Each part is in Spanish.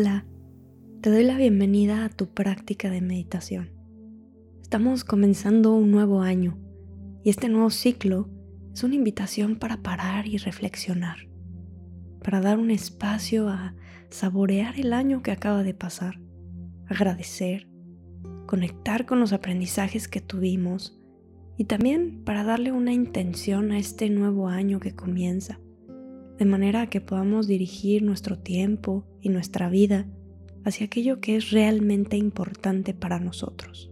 Hola, te doy la bienvenida a tu práctica de meditación. Estamos comenzando un nuevo año y este nuevo ciclo es una invitación para parar y reflexionar, para dar un espacio a saborear el año que acaba de pasar, agradecer, conectar con los aprendizajes que tuvimos y también para darle una intención a este nuevo año que comienza de manera que podamos dirigir nuestro tiempo y nuestra vida hacia aquello que es realmente importante para nosotros.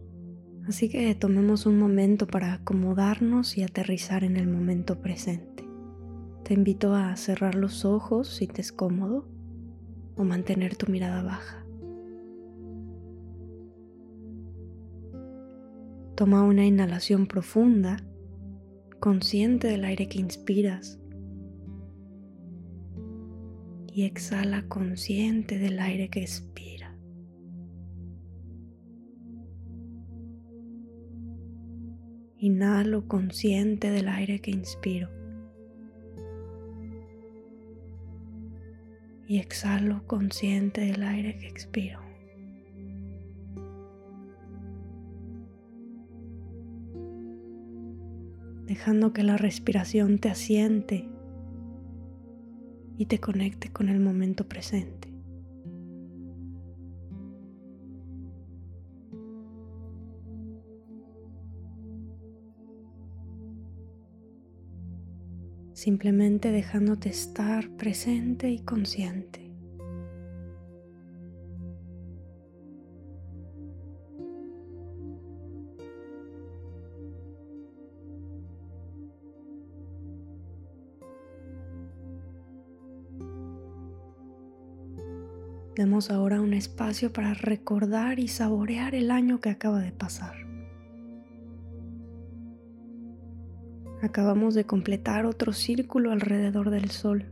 Así que tomemos un momento para acomodarnos y aterrizar en el momento presente. Te invito a cerrar los ojos si te es cómodo o mantener tu mirada baja. Toma una inhalación profunda, consciente del aire que inspiras y exhala consciente del aire que expira. Inhalo consciente del aire que inspiro. Y exhalo consciente del aire que expiro. Dejando que la respiración te asiente y te conecte con el momento presente. Simplemente dejándote estar presente y consciente. Demos ahora un espacio para recordar y saborear el año que acaba de pasar. Acabamos de completar otro círculo alrededor del Sol.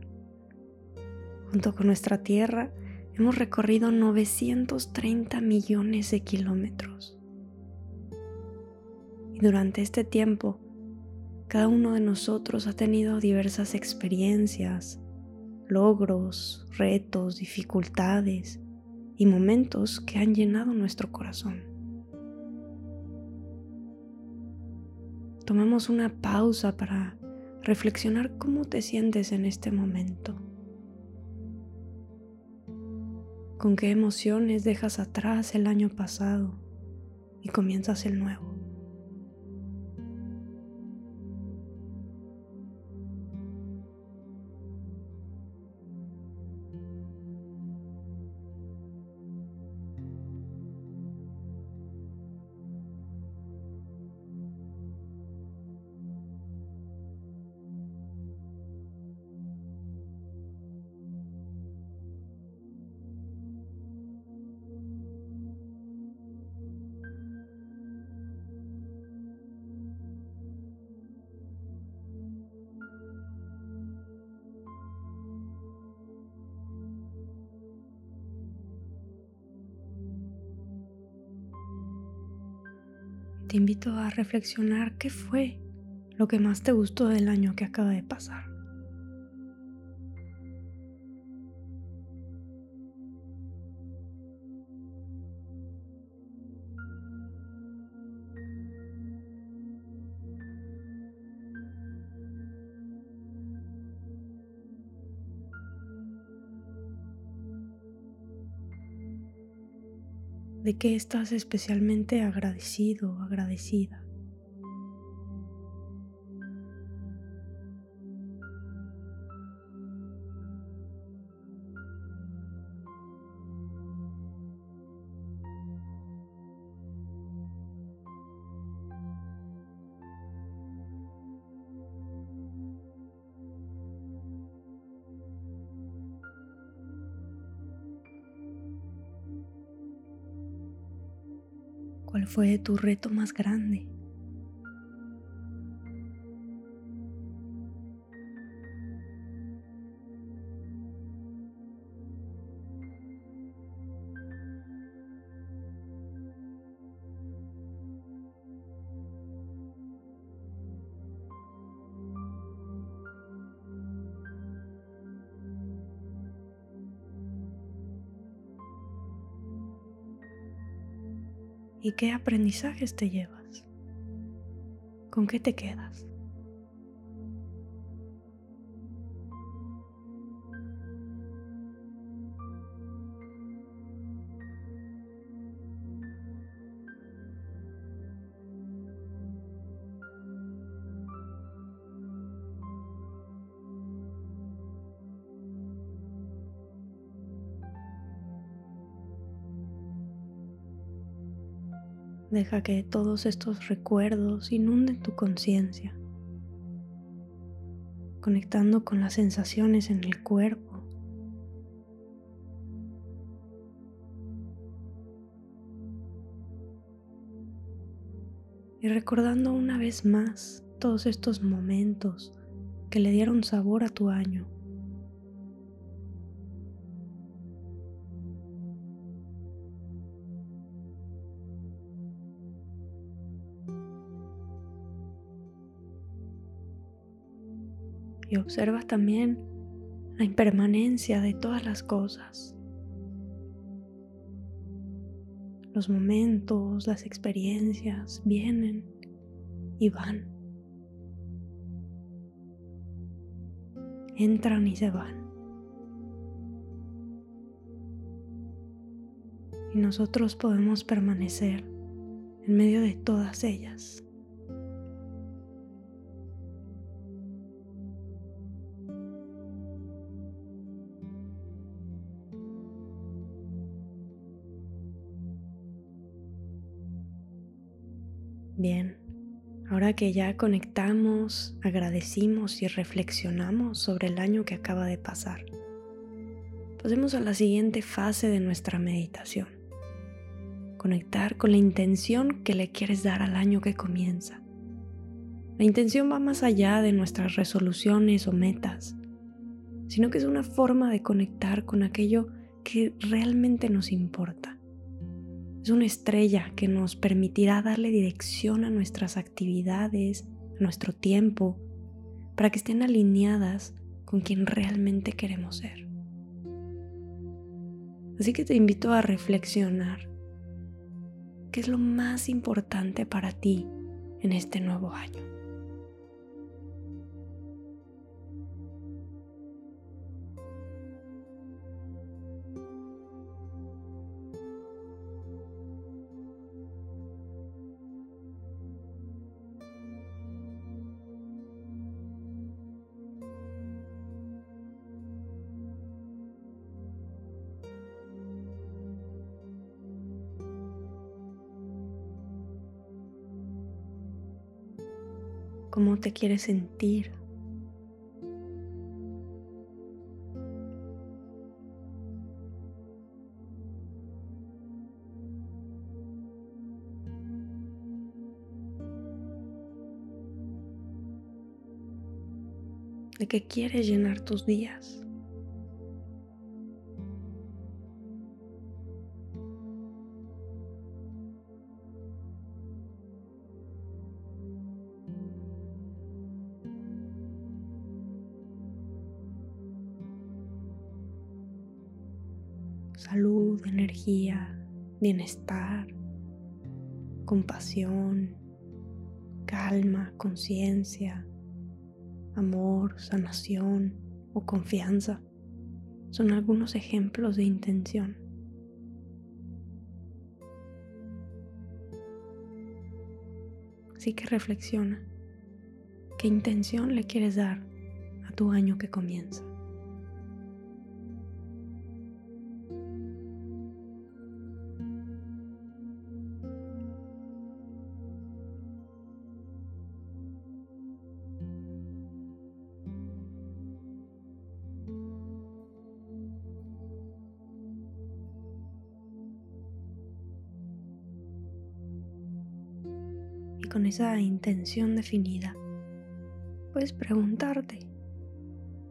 Junto con nuestra Tierra hemos recorrido 930 millones de kilómetros. Y durante este tiempo, cada uno de nosotros ha tenido diversas experiencias, logros, retos, dificultades y momentos que han llenado nuestro corazón. Tomemos una pausa para reflexionar cómo te sientes en este momento. ¿Con qué emociones dejas atrás el año pasado y comienzas el nuevo? Te invito a reflexionar qué fue lo que más te gustó del año que acaba de pasar. De qué estás especialmente agradecido o agradecida. Fue tu reto más grande? ¿Y qué aprendizajes te llevas? ¿Con qué te quedas? Deja que todos estos recuerdos inunden tu conciencia, conectando con las sensaciones en el cuerpo. Y recordando una vez más todos estos momentos que le dieron sabor a tu año. Y observa también la impermanencia de todas las cosas. Los momentos, las experiencias vienen y van. Entran y se van. Y nosotros podemos permanecer en medio de todas ellas. Bien, ahora que ya conectamos, agradecimos y reflexionamos sobre el año que acaba de pasar, pasemos a la siguiente fase de nuestra meditación. Conectar con la intención que le quieres dar al año que comienza. La intención va más allá de nuestras resoluciones o metas, sino que es una forma de conectar con aquello que realmente nos importa es una estrella que nos permitirá darle dirección a nuestras actividades, a nuestro tiempo, para que estén alineadas con quien realmente queremos ser. Así que te invito a reflexionar qué es lo más importante para ti en este nuevo año. Cómo te quieres sentir. de qué quieres llenar tus días. Salud, energía, bienestar, compasión, calma, conciencia, amor, sanación o confianza son algunos ejemplos de intención. Así que reflexiona, ¿qué intención le quieres dar a tu año que comienza? Con esa intención definida, puedes preguntarte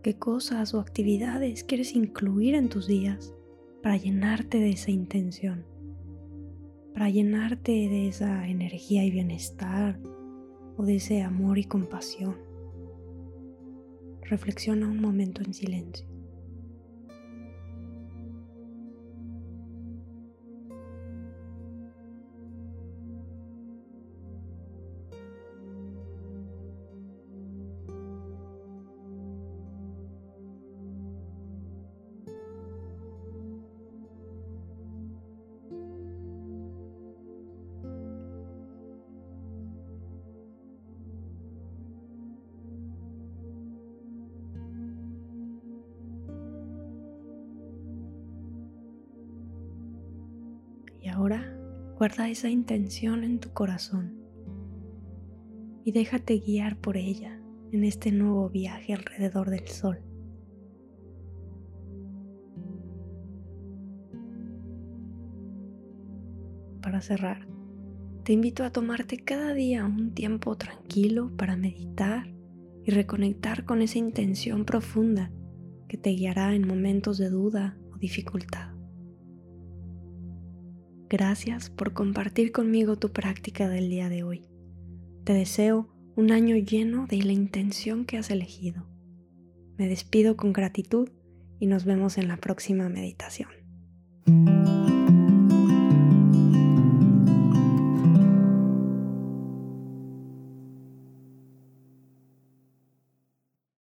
qué cosas o actividades quieres incluir en tus días para llenarte de esa intención, para llenarte de esa energía y bienestar o de ese amor y compasión. Reflexiona un momento en silencio. Ahora guarda esa intención en tu corazón y déjate guiar por ella en este nuevo viaje alrededor del sol. Para cerrar, te invito a tomarte cada día un tiempo tranquilo para meditar y reconectar con esa intención profunda que te guiará en momentos de duda o dificultad. Gracias por compartir conmigo tu práctica del día de hoy. Te deseo un año lleno de la intención que has elegido. Me despido con gratitud y nos vemos en la próxima meditación.